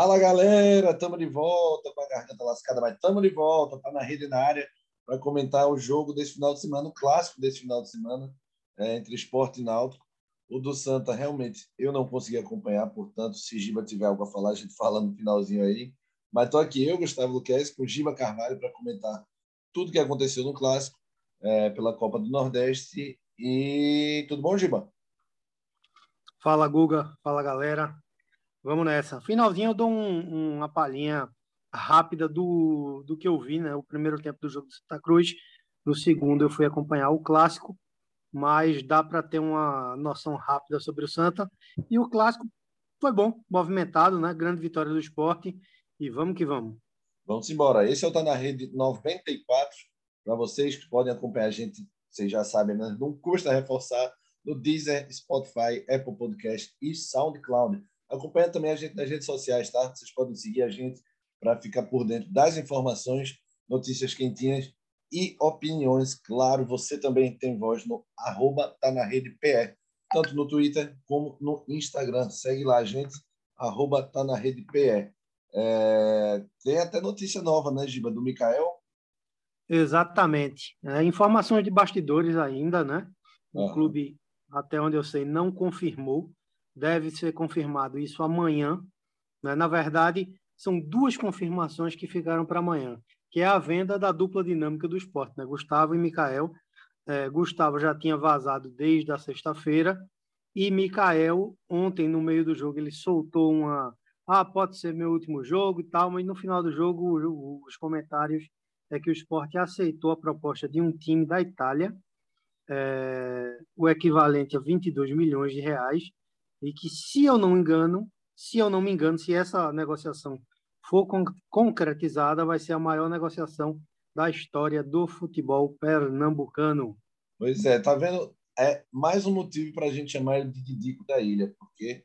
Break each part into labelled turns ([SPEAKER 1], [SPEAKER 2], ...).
[SPEAKER 1] Fala galera, estamos de volta com a garganta lascada, mas estamos de volta, tá na rede na área para comentar o jogo desse final de semana, o clássico desse final de semana é, entre esporte e náutico. O do Santa, realmente, eu não consegui acompanhar, portanto, se Giba tiver algo a falar, a gente fala no finalzinho aí. Mas estou aqui eu, Gustavo Luquez, com Giba Carvalho para comentar tudo que aconteceu no clássico é, pela Copa do Nordeste. E tudo bom, Giba?
[SPEAKER 2] Fala, Guga. Fala, galera. Vamos nessa. Finalzinho eu dou um, uma palhinha rápida do, do que eu vi, né? O primeiro tempo do jogo do Santa Cruz. No segundo eu fui acompanhar o clássico, mas dá para ter uma noção rápida sobre o Santa. E o clássico foi bom, movimentado, né? Grande vitória do esporte. E vamos que vamos.
[SPEAKER 1] Vamos embora. Esse é o Tá na Rede 94. Para vocês que podem acompanhar a gente, vocês já sabem, né? não custa reforçar no Deezer, Spotify, Apple Podcast e SoundCloud. Acompanha também a gente nas redes sociais, tá? Vocês podem seguir a gente para ficar por dentro das informações, notícias quentinhas e opiniões. Claro, você também tem voz no arroba tá na rede tanto no Twitter como no Instagram. Segue lá a gente, arroba tá na rede. É... tem até notícia nova, né, Giba, do Mikael?
[SPEAKER 2] Exatamente. É, informações de bastidores ainda, né? O ah. clube, até onde eu sei, não confirmou deve ser confirmado isso amanhã. Né? Na verdade, são duas confirmações que ficaram para amanhã, que é a venda da dupla dinâmica do esporte, né? Gustavo e Mikael. É, Gustavo já tinha vazado desde a sexta-feira e Mikael, ontem, no meio do jogo, ele soltou uma. Ah, pode ser meu último jogo e tal, mas no final do jogo, os comentários é que o esporte aceitou a proposta de um time da Itália, é, o equivalente a 22 milhões de reais, e que, se eu não me engano, se eu não me engano, se essa negociação for con concretizada, vai ser a maior negociação da história do futebol pernambucano.
[SPEAKER 1] Pois é, tá vendo? É mais um motivo para a gente chamar ele de Didico da Ilha, porque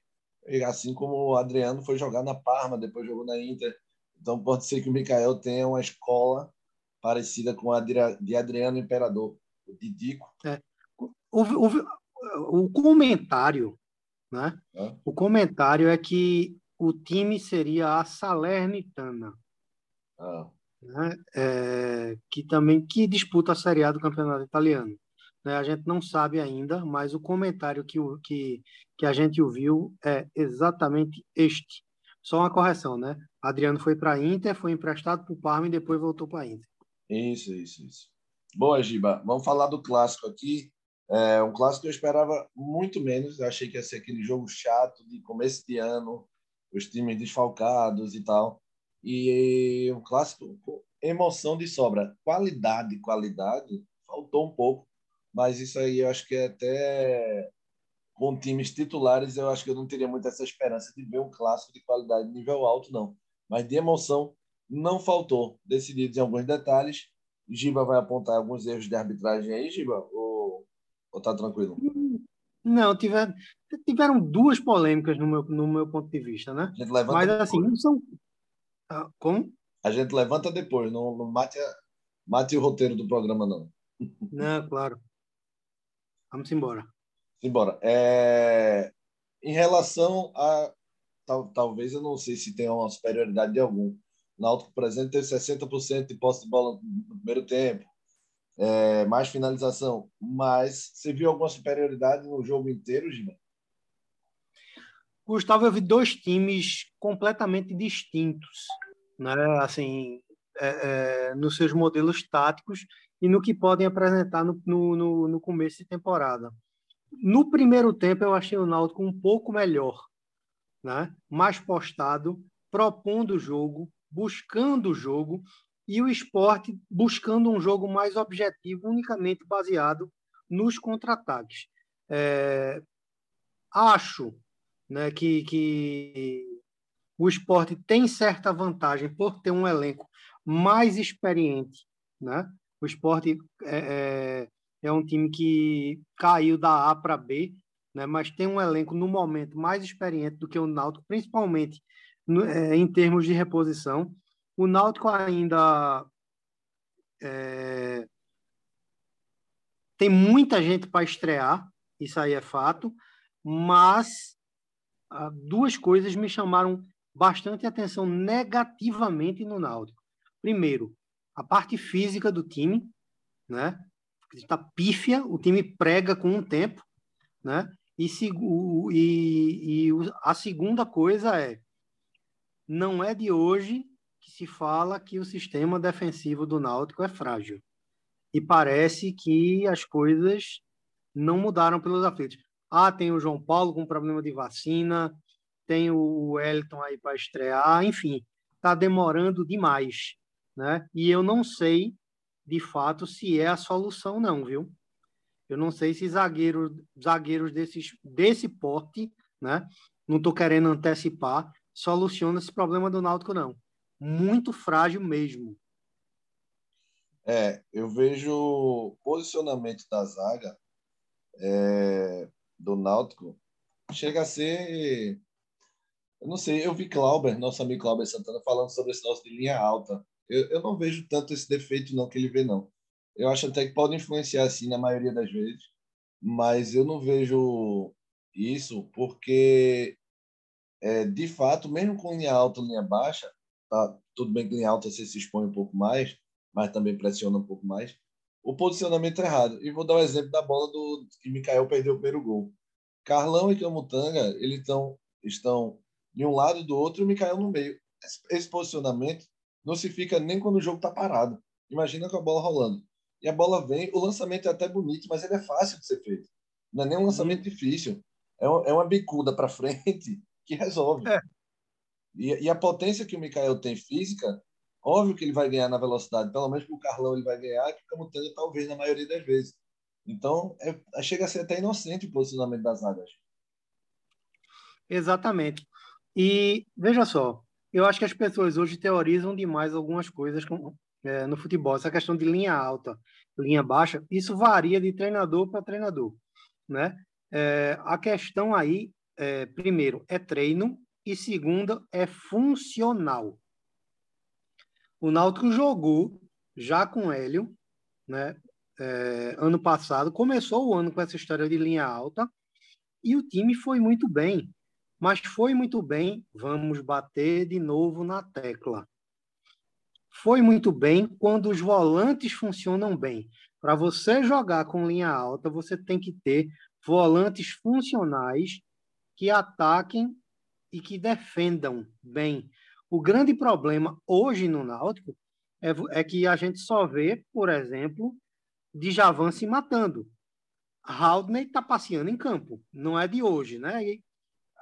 [SPEAKER 1] assim como o Adriano foi jogar na Parma, depois jogou na Inter, então pode ser que o Mikael tenha uma escola parecida com a de Adriano Imperador, o Didico.
[SPEAKER 2] É. O, o, o comentário né? É. O comentário é que o time seria a Salernitana,
[SPEAKER 1] ah.
[SPEAKER 2] né? É, que também que disputa a Série A do Campeonato Italiano. Né? A gente não sabe ainda, mas o comentário que, que, que a gente ouviu é exatamente este. Só uma correção, né? Adriano foi para a Inter, foi emprestado para o Parma e depois voltou para a Inter.
[SPEAKER 1] Isso, isso, isso. Boa, Giba. Vamos falar do clássico aqui. É um clássico que eu esperava muito menos. Eu achei que ia ser aquele jogo chato de começo de ano, os times desfalcados e tal. E um clássico com emoção de sobra. Qualidade, qualidade, faltou um pouco. Mas isso aí eu acho que é até com times titulares, eu acho que eu não teria muita essa esperança de ver um clássico de qualidade de nível alto, não. Mas de emoção não faltou. Decididos em alguns detalhes. Giba vai apontar alguns erros de arbitragem aí, Giba? Ou tá tranquilo?
[SPEAKER 2] Não, tiver, tiveram duas polêmicas no meu, no meu ponto de vista, né? Mas assim, não são. Ah, como?
[SPEAKER 1] A gente levanta depois, não, não mate, a, mate o roteiro do programa, não.
[SPEAKER 2] Não, claro. Vamos embora.
[SPEAKER 1] Embora. É... Em relação a. Tal, talvez eu não sei se tem uma superioridade de algum. Náutico, por exemplo, teve 60% de posse de bola no primeiro tempo é, mais finalização. Mas você viu alguma superioridade no jogo inteiro, Gima?
[SPEAKER 2] Gustavo, eu vi dois times completamente distintos, né? Assim, é, é, nos seus modelos táticos e no que podem apresentar no, no, no, começo de temporada. No primeiro tempo, eu achei o Náutico um pouco melhor, né? mais postado, propondo o jogo, buscando o jogo e o esporte buscando um jogo mais objetivo, unicamente baseado nos contra-ataques. É, acho né, que, que o esporte tem certa vantagem por ter um elenco mais experiente. Né? O esporte é, é, é um time que caiu da A para B, né, mas tem um elenco no momento mais experiente do que o Náutico, principalmente no, é, em termos de reposição. O Náutico ainda é, tem muita gente para estrear, isso aí é fato, mas ah, duas coisas me chamaram bastante atenção negativamente no Náutico. Primeiro, a parte física do time, né? Está pífia, o time prega com um tempo, né? E, e, e a segunda coisa é, não é de hoje que se fala que o sistema defensivo do Náutico é frágil. E parece que as coisas não mudaram pelos aflitos. Ah, tem o João Paulo com problema de vacina, tem o Wellington aí para estrear, enfim, está demorando demais, né? E eu não sei, de fato, se é a solução não, viu? Eu não sei se zagueiros, zagueiros desses, desse porte, né? Não estou querendo antecipar, soluciona esse problema do Náutico, não. Muito frágil mesmo.
[SPEAKER 1] É, eu vejo posicionamento da zaga é, do Náutico chega a ser eu não sei, eu vi Clauber, nosso amigo Clauber Santana, falando sobre esse nosso de linha alta. Eu, eu não vejo tanto esse defeito não que ele vê, não. Eu acho até que pode influenciar, assim, na maioria das vezes, mas eu não vejo isso porque, é, de fato, mesmo com linha alta linha baixa, tá, tudo bem que linha alta você se expõe um pouco mais, mas também pressiona um pouco mais, o posicionamento é errado. E vou dar o um exemplo da bola do que Mikael perdeu o primeiro gol. Carlão e Camutanga, eles tão, estão de um lado e do outro e o Mikael no meio. Esse posicionamento não se fica nem quando o jogo está parado. Imagina com a bola rolando. E a bola vem, o lançamento é até bonito, mas ele é fácil de ser feito. Não é nem um lançamento uhum. difícil. É, é uma bicuda para frente que resolve. É. E, e, a potência que o Mikael tem física, óbvio que ele vai ganhar na velocidade. Pelo menos com o Carlão ele vai ganhar, que o Camutanga talvez na maioria das vezes. Então, é, chega a ser até inocente o posicionamento das águas.
[SPEAKER 2] Exatamente. E veja só, eu acho que as pessoas hoje teorizam demais algumas coisas com, é, no futebol. Essa questão de linha alta, linha baixa, isso varia de treinador para treinador, né? É, a questão aí, é, primeiro, é treino e segunda é funcional. O Náutico jogou já com Hélio, né? É, ano passado começou o ano com essa história de linha alta e o time foi muito bem mas foi muito bem, vamos bater de novo na tecla. Foi muito bem quando os volantes funcionam bem. Para você jogar com linha alta, você tem que ter volantes funcionais que ataquem e que defendam bem. O grande problema hoje no Náutico é, é que a gente só vê, por exemplo, Djavan se matando. Haldney está passeando em campo, não é de hoje, né? E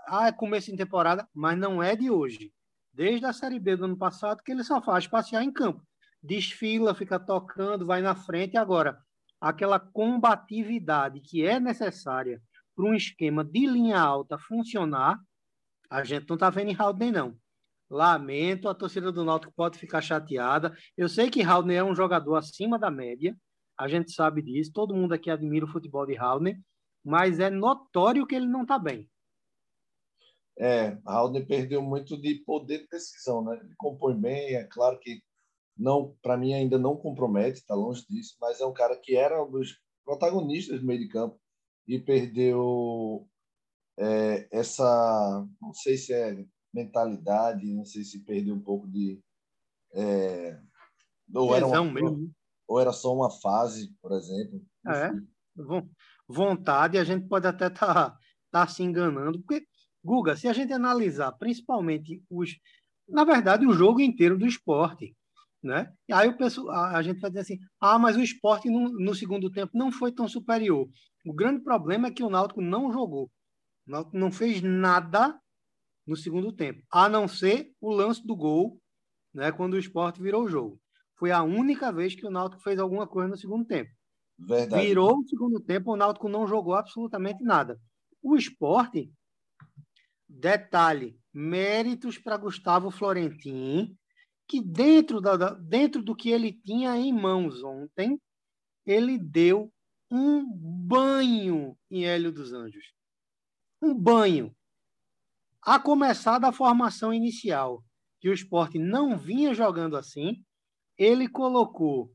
[SPEAKER 2] ah, é começo de temporada, mas não é de hoje. Desde a Série B do ano passado que ele só faz passear em campo. Desfila, fica tocando, vai na frente. Agora, aquela combatividade que é necessária para um esquema de linha alta funcionar, a gente não está vendo em Haldane, não. Lamento, a torcida do Náutico pode ficar chateada. Eu sei que Haldane é um jogador acima da média, a gente sabe disso, todo mundo aqui admira o futebol de Haldane, mas é notório que ele não está bem.
[SPEAKER 1] É, Haldner perdeu muito de poder de decisão, né? Ele compõe bem, é claro que não, para mim ainda não compromete, está longe disso, mas é um cara que era um dos protagonistas do meio de campo e perdeu é, essa, não sei se é mentalidade, não sei se perdeu um pouco de é, ou era uma, mesmo. ou era só uma fase, por exemplo.
[SPEAKER 2] É, vontade a gente pode até estar tá, tá se enganando, porque Guga, se a gente analisar principalmente os. Na verdade, o jogo inteiro do esporte. Né? E aí o pessoal, a gente vai dizer assim: ah, mas o esporte no, no, segundo tempo não foi tão superior. O grande problema é que o Náutico não jogou. O Náutico não fez nada no segundo tempo, a não ser o lance do gol, né, quando o esporte virou o jogo. Foi a única vez que o Náutico fez alguma coisa no segundo tempo. Verdade. Virou o segundo tempo, o Náutico não jogou absolutamente nada. O esporte Detalhe: méritos para Gustavo Florentin, que dentro, da, dentro do que ele tinha em mãos ontem, ele deu um banho em Hélio dos Anjos. Um banho. A começar da formação inicial, que o esporte não vinha jogando assim, ele colocou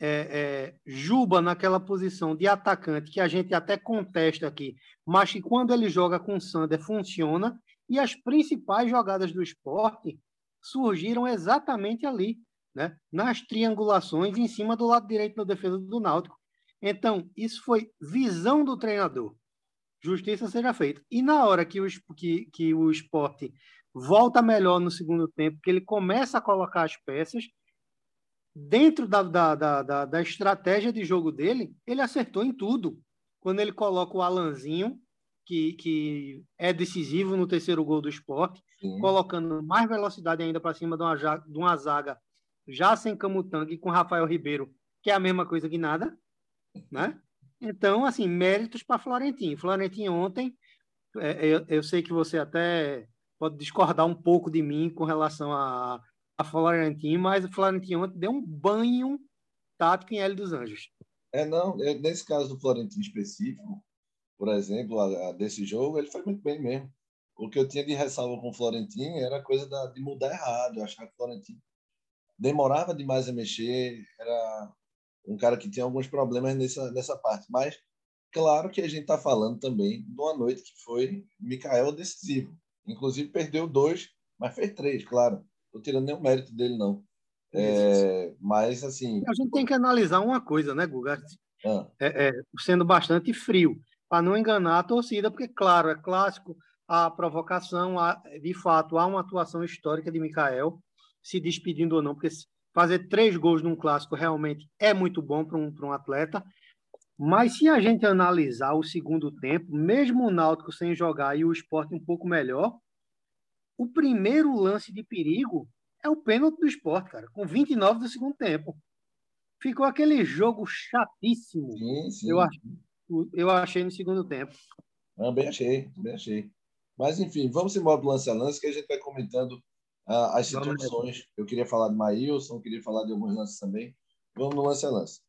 [SPEAKER 2] é, é, Juba naquela posição de atacante, que a gente até contesta aqui, mas que quando ele joga com o Sander funciona, E as principais jogadas do esporte surgiram exatamente ali, né? nas triangulações em cima do lado direito da defesa do Náutico. Então, isso foi visão do treinador. Justiça seja feita. E na hora que o, que, que o esporte volta melhor no segundo tempo, que ele começa a colocar as peças, dentro da, da, da, da, estratégia de jogo dele, ele acertou em tudo. Quando ele coloca o Alanzinho, que, que é decisivo no terceiro gol do esporte, Sim. colocando mais velocidade ainda para cima de uma, de uma zaga já sem Camutanga e com Rafael Ribeiro, que é a mesma coisa que nada, né? Então, assim, méritos para Florentino. Florentino ontem, é, eu, eu, sei que você até pode discordar um pouco de mim com relação a, a Florentino, mas o Florentino ontem deu um banho tático em L dos Anjos.
[SPEAKER 1] É, não, é, nesse caso do Florentino específico, por exemplo, a, a desse jogo, ele foi muito bem mesmo. O que eu tinha de ressalva com o Florentino era coisa da, de mudar errado. Eu achava que o Florentino demorava demais a mexer, era um cara que tinha alguns problemas nessa, nessa parte. Mas, claro que a gente está falando também de uma noite que foi Mikael decisivo. Inclusive, perdeu dois, mas fez três, claro. Estou tirando nenhum mérito dele, não. É, mas, assim.
[SPEAKER 2] A gente tem que analisar uma coisa, né, Guga? Ah. É, é, sendo bastante frio, para não enganar a torcida, porque, claro, é clássico a provocação, há, de fato, há uma atuação histórica de Mikael, se despedindo ou não, porque fazer três gols num clássico realmente é muito bom para um, um atleta. Mas se a gente analisar o segundo tempo, mesmo o Náutico sem jogar e o esporte um pouco melhor, o primeiro lance de perigo é o pênalti do esporte, cara, com 29 do segundo tempo. Ficou aquele jogo chatíssimo. Sim, sim. Eu, ach, eu achei no segundo tempo.
[SPEAKER 1] Também achei, também achei. Mas, enfim, vamos embora do lance a lance, que a gente vai comentando uh, as situações. Eu queria falar de Maílson, queria falar de alguns lances também. Vamos no lance a lance.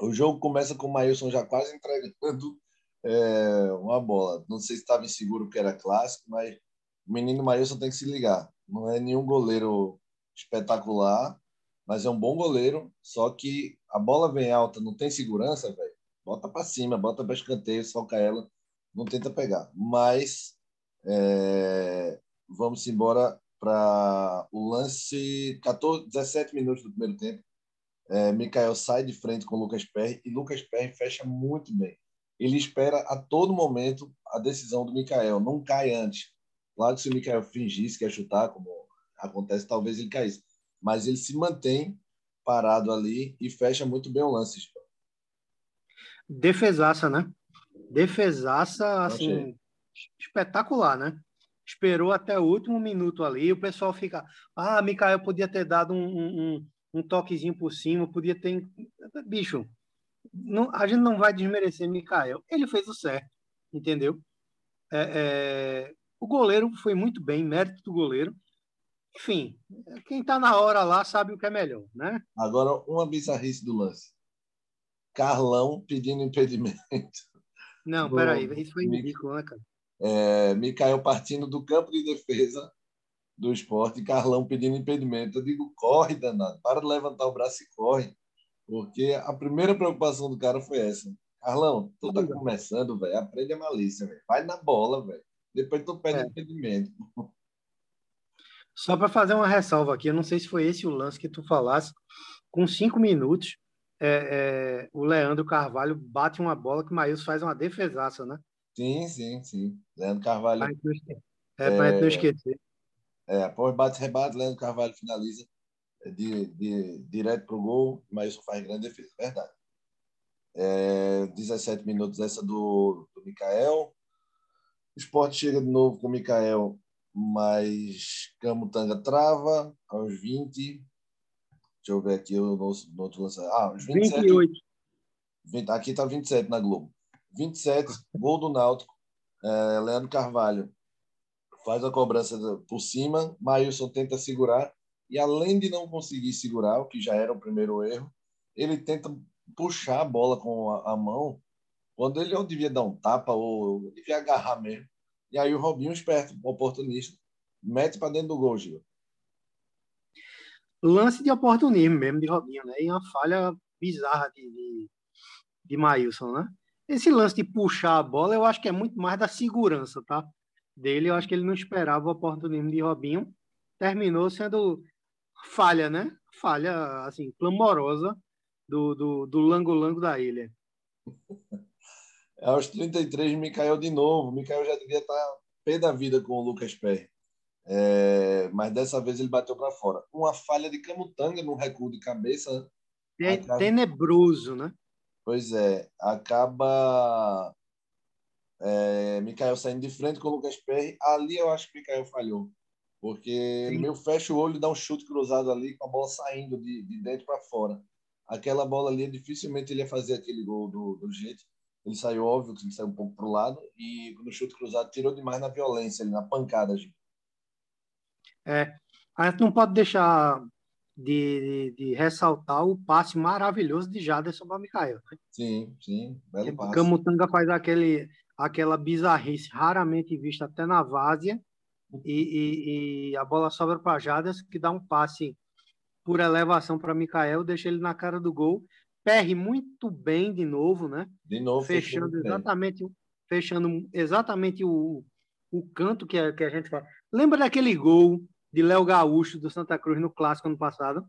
[SPEAKER 1] O jogo começa com o Maílson já quase entregando é, uma bola. Não sei se estava inseguro porque era clássico, mas o menino Maílson tem que se ligar. Não é nenhum goleiro espetacular, mas é um bom goleiro. Só que a bola vem alta, não tem segurança, velho. Bota para cima, bota para escanteio, soca ela, não tenta pegar. Mas é, vamos embora para o lance 14, 17 minutos do primeiro tempo. É, Mikael sai de frente com o Lucas Perry e Lucas Perry fecha muito bem. Ele espera a todo momento a decisão do Mikael, não cai antes. Claro que se o Mikael fingisse que ia chutar, como acontece, talvez ele caísse. Mas ele se mantém parado ali e fecha muito bem o lance.
[SPEAKER 2] Defesaça, né? Defesaça, assim, espetacular, né? Esperou até o último minuto ali, o pessoal fica, ah, Mikael podia ter dado um, um, um toquezinho por cima, podia ter... Bicho, não, a gente não vai desmerecer Mikael, ele fez o certo, entendeu? É, é, o goleiro foi muito bem, mérito do goleiro. Enfim, quem está na hora lá sabe o que é melhor, né?
[SPEAKER 1] Agora, uma bizarrice do lance. Carlão pedindo impedimento.
[SPEAKER 2] Não, peraí, isso foi ridículo, né, cara?
[SPEAKER 1] É, Mikael partindo do campo de defesa do esporte, Carlão pedindo impedimento. Eu digo, corre, danado, para de levantar o braço e corre, porque a primeira preocupação do cara foi essa. Carlão, tu tá começando, velho, aprende a malícia, velho. Vai na bola, velho. Depois tu pede é. impedimento.
[SPEAKER 2] Só para fazer uma ressalva aqui, eu não sei se foi esse o lance que tu falasse. Com cinco minutos, é, é, o Leandro Carvalho bate uma bola que o Maílson faz uma defesaça, né?
[SPEAKER 1] Sim, sim, sim. Leandro Carvalho.
[SPEAKER 2] É, para é, não esquecer.
[SPEAKER 1] É, após bate rebate, Leandro Carvalho finaliza de, de, direto para o gol, mas isso faz grande defesa, verdade. É, 17 minutos essa do, do Mikael. O esporte chega de novo com o Mikael, mas Camutanga trava aos 20. Deixa eu ver aqui o nosso, lançamento. Ah, aos 27. 28. 20, aqui está 27 na Globo. 27, gol do Náutico. É, Leandro Carvalho faz a cobrança por cima, Maílson tenta segurar e além de não conseguir segurar, o que já era o primeiro erro, ele tenta puxar a bola com a, a mão, quando ele ou devia dar um tapa ou devia agarrar mesmo. E aí o Robinho, esperto, oportunista, mete para dentro do gol, Gil.
[SPEAKER 2] Lance de oportunismo mesmo de Robinho, né? E uma falha bizarra de, de, de né? Esse lance de puxar a bola, eu acho que é muito mais da segurança, tá? dele. Eu acho que ele não esperava o oportunismo de Robinho. Terminou sendo falha, né? Falha, assim, clamorosa do, do, do lango-lango da ilha.
[SPEAKER 1] Aos 33, Mikael de novo. Mikael já devia estar pé da vida com o Lucas Perry. É, mas dessa vez ele bateu para fora. Uma falha de Camutanga no recuo de cabeça.
[SPEAKER 2] É acaba... tenebroso, né?
[SPEAKER 1] Pois é, acaba é, Mikael saindo de frente com o Lucas Perry. Ali eu acho que o Mikael falhou. Porque Sim. meu fecha o olho e dá um chute cruzado ali com a bola saindo de, de dentro para fora. Aquela bola ali, dificilmente ele ia fazer aquele gol do, do jeito. Ele saiu, óbvio, que ele saiu um pouco para o lado e no chute cruzado tirou demais na violência, ali, na pancada. Gente.
[SPEAKER 2] É, a gente não pode deixar de, de, de, ressaltar o passe maravilhoso de Jaderson para Mikael. Né?
[SPEAKER 1] Sim, sim, belo passe.
[SPEAKER 2] Camutanga faz aquele, aquela bizarrice raramente vista até na várzea e, e, e a bola sobra para Jaderson que dá um passe por elevação para Mikael, deixa ele na cara do gol. Perry muito bem de novo, né?
[SPEAKER 1] De novo,
[SPEAKER 2] fechando exatamente, fechando exatamente o, o canto que a, que a gente fala. Lembra daquele gol de Léo Gaúcho do Santa Cruz no clássico ano passado?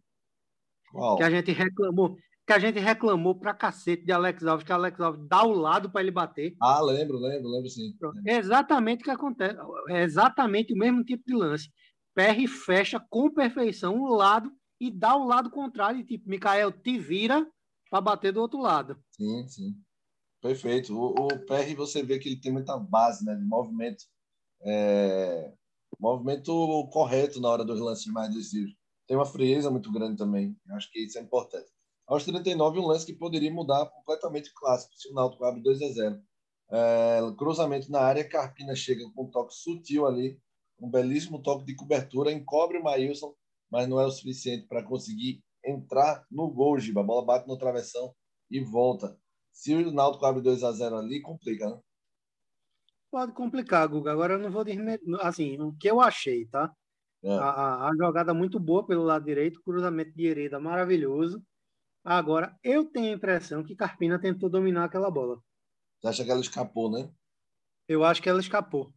[SPEAKER 2] Uau. Que a gente reclamou, que a gente reclamou pra cacete de Alex Alves, que Alex Alves dá o lado para ele bater.
[SPEAKER 1] Ah, lembro, lembro, lembro sim.
[SPEAKER 2] É exatamente o que acontece, é exatamente o mesmo tipo de lance. Perry fecha com perfeição o lado e dá o lado contrário, tipo, Mikael te vira para bater do outro lado.
[SPEAKER 1] Sim, sim. Perfeito. O, o Perry, você vê que ele tem muita base, né, de movimento. É, movimento correto na hora dos lances mais decisivos. Tem uma frieza muito grande também. Acho que isso é importante. Aos 39, um lance que poderia mudar completamente clássico, se o Náutico abre 2 a 0. É, cruzamento na área, Carpina chega com um toque sutil ali, um belíssimo toque de cobertura, encobre o Maílson, mas não é o suficiente para conseguir entrar no gol, Giba. A bola bate no travessão e volta. Se o Náutico abre 2 a 0 ali, complica, né?
[SPEAKER 2] Pode complicar, Guga. Agora eu não vou dizer. Assim, o que eu achei, tá? É. A, a, jogada muito boa pelo lado direito, cruzamento de Hereda maravilhoso. Agora, eu tenho a impressão que Carpina tentou dominar aquela bola.
[SPEAKER 1] Você acha que ela escapou, né?
[SPEAKER 2] Eu acho que ela escapou.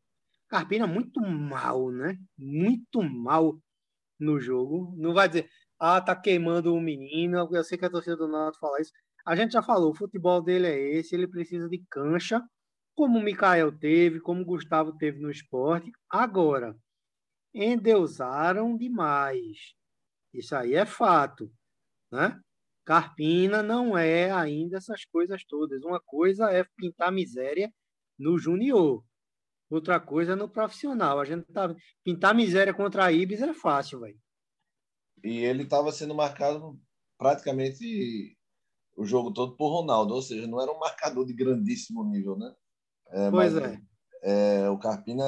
[SPEAKER 2] Carpina muito mal, né? Muito mal no jogo. Não vai dizer, ah, tá queimando o menino. Eu sei que a torcida do Náutico fala isso. A gente já falou, o futebol dele é esse, ele precisa de cancha como o Mikael teve, como o Gustavo teve no esporte. Agora, endeusaram demais. Isso aí é fato. Né? Carpina não é ainda essas coisas todas. Uma coisa é pintar miséria no junior, outra coisa é no profissional. A gente tá pintar miséria contra a Ibis é fácil, velho.
[SPEAKER 1] E ele estava sendo marcado praticamente o jogo todo por Ronaldo, ou seja, não era um marcador de grandíssimo nível, né?
[SPEAKER 2] É, pois é.
[SPEAKER 1] é. O Carpina,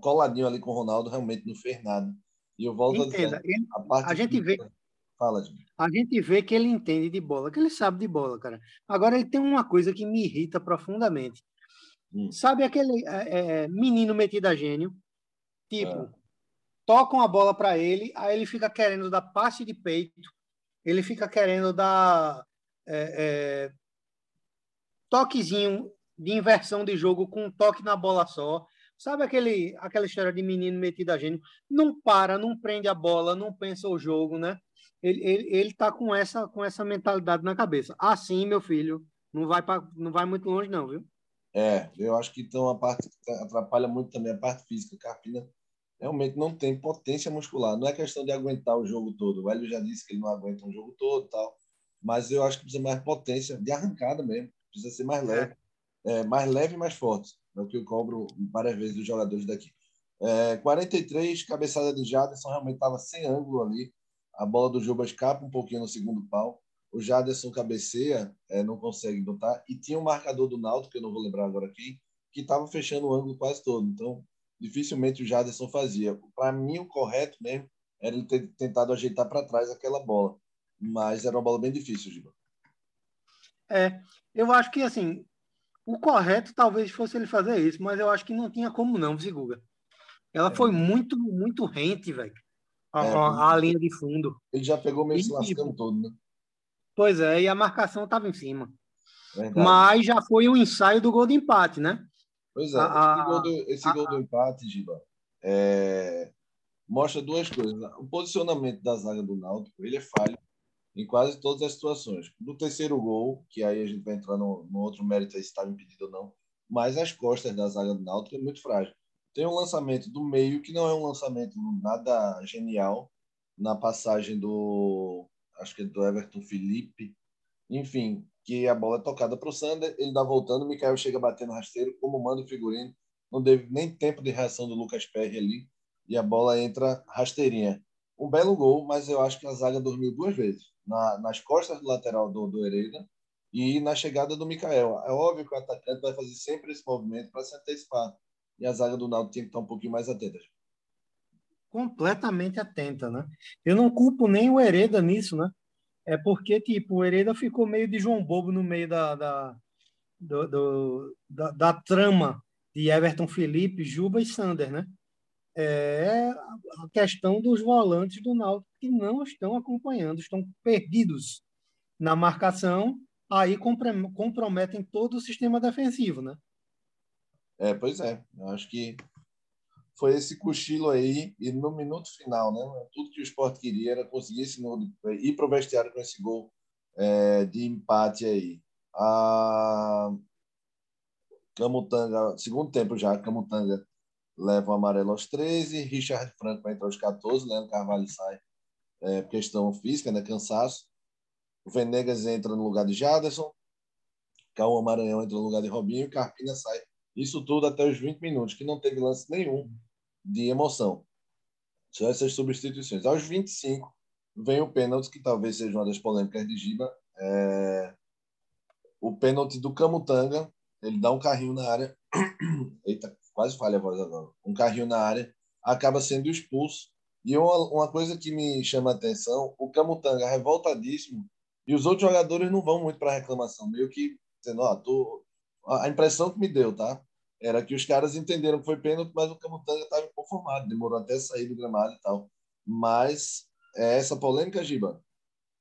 [SPEAKER 1] coladinho ali com o Ronaldo, realmente não fez nada. E eu volto
[SPEAKER 2] Entenda, a dizer, ele, a, a gente vê.
[SPEAKER 1] Fala, gente.
[SPEAKER 2] A gente vê que ele entende de bola, que ele sabe de bola, cara. Agora ele tem uma coisa que me irrita profundamente. Hum. Sabe aquele é, é, menino metido a gênio? Tipo, é. tocam a bola para ele, aí ele fica querendo dar passe de peito, ele fica querendo dar é, é toquezinho de inversão de jogo com um toque na bola só. Sabe aquele, aquela história de menino metido a gênio? Não para, não prende a bola, não pensa o jogo, né? Ele, ele, ele tá com essa, com essa mentalidade na cabeça. Assim, meu filho, não vai, pra, não vai muito longe, não, viu?
[SPEAKER 1] É, eu acho que então a parte que atrapalha muito também a parte física. Carpina realmente não tem potência muscular. Não é questão de aguentar o jogo todo. O Hélio já disse que ele não aguenta um jogo todo tal. Mas eu acho que precisa mais potência de arrancada mesmo. Precisa ser mais leve. É é, mais leve e mais forte. É o que eu cobro várias vezes dos jogadores daqui. É, 43, cabeçada de Jaderson, realmente estava sem ângulo ali. A bola do Juba escapa um pouquinho no segundo pau. O Jaderson cabeceia, é, não consegue botar. E tinha um marcador do Naldo, que eu não vou lembrar agora aqui, que estava fechando o ângulo quase todo. Então, dificilmente o Jaderson fazia. Para mim, o correto mesmo era ele ter tentado ajeitar para trás aquela bola. Mas era uma bola bem difícil, Giba.
[SPEAKER 2] É, eu acho que assim, o correto talvez fosse ele fazer isso, mas eu acho que não tinha como não, Ziguga. Ela é. foi muito, muito rente, velho. A, é, a, a, linha de fundo.
[SPEAKER 1] Ele já pegou meio e, se lascando tipo, todo, né?
[SPEAKER 2] Pois é, e a marcação estava em cima. Verdade. Mas já foi o ensaio do gol de empate, né?
[SPEAKER 1] Pois é, a, esse, gol do, esse a, gol do empate, Giba, é, mostra duas coisas. O posicionamento da zaga do Náutico, ele é falho em quase todas as situações. No terceiro gol, que aí a gente vai entrar no, no outro mérito se estava impedido ou não, mas as costas da zaga do Náutico é muito frágil. Tem um lançamento do meio que não é um lançamento nada genial na passagem do acho que é do Everton Felipe, enfim, que a bola é tocada para o Sander, ele dá voltando, o Mikael chega batendo rasteiro, como manda o figurino, não teve nem tempo de reação do Lucas Perry ali, e a bola entra rasteirinha. Um belo gol, mas eu acho que a zaga dormiu duas vezes, na, nas costas do lateral do, do Hereda e na chegada do Mikael. É óbvio que o atacante vai fazer sempre esse movimento para se antecipar, e a zaga do Naldo tinha que estar um pouquinho mais atenta.
[SPEAKER 2] Completamente atenta, né? Eu não culpo nem o Hereda nisso, né? é porque, tipo, o Hereda ficou meio de João Bobo no meio da, da, do, do, da, da, trama de Everton Felipe, Juba e Sander, né? É a questão dos volantes do Náutico que não estão acompanhando, estão perdidos na marcação, aí comprometem todo o sistema defensivo, né?
[SPEAKER 1] É, pois é. Eu acho que foi esse cochilo aí, e no minuto final, né? Tudo que o esporte queria era conseguir esse ir para o vestiário com esse gol é, de empate aí. A Camutanga, segundo tempo já, Camutanga leva o amarelo aos 13, Richard Franco vai entrar aos 14, Leandro Carvalho sai é, questão física, né? Cansaço. O Venegas entra no lugar de Jaderson, Cauã Maranhão entra no lugar de Robinho Carpina sai isso tudo até os 20 minutos, que não teve lance nenhum de emoção. Só essas substituições. Aos 25, vem o pênalti, que talvez seja uma das polêmicas de Giba. É... O pênalti do Camutanga. Ele dá um carrinho na área. Eita, quase falha a voz agora. Um carrinho na área. Acaba sendo expulso. E uma, uma coisa que me chama a atenção: o Camutanga revoltadíssimo. E os outros jogadores não vão muito para a reclamação. Meio que dizendo: Ó, oh, tô, a impressão que me deu, tá? Era que os caras entenderam que foi pênalti, mas o Camutanga estava inconformado, demorou até sair do gramado e tal. Mas é essa polêmica, Giba?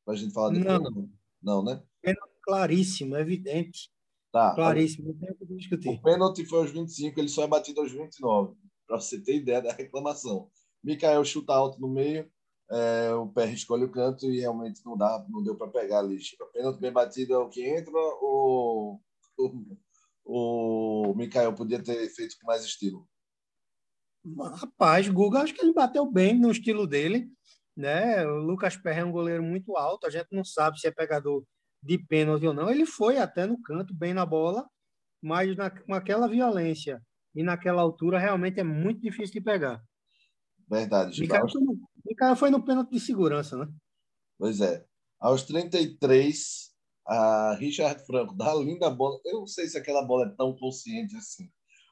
[SPEAKER 1] Para a gente falar depois? Não, não né?
[SPEAKER 2] Pênalti claríssimo, evidente.
[SPEAKER 1] Tá.
[SPEAKER 2] Claríssimo, não tem o que discutir.
[SPEAKER 1] O pênalti foi aos 25, ele só é batido aos 29, para você ter ideia da reclamação. Mikael chuta alto no meio, é, o pé escolhe o canto e realmente não dá, não deu para pegar ali. Tipo, pênalti bem batido é o que entra, o, o, o Mikael podia ter feito com mais estilo?
[SPEAKER 2] Rapaz, Guga, acho que ele bateu bem no estilo dele. Né? O Lucas Perry é um goleiro muito alto, a gente não sabe se é pegador de pênalti ou não. Ele foi até no canto, bem na bola, mas na, com aquela violência e naquela altura, realmente é muito difícil de pegar.
[SPEAKER 1] Verdade.
[SPEAKER 2] Foi, no, Mikael foi no pênalti de segurança, né?
[SPEAKER 1] Pois é. Aos 33, a Richard Franco dá linda bola. Eu não sei se aquela bola é tão consciente assim,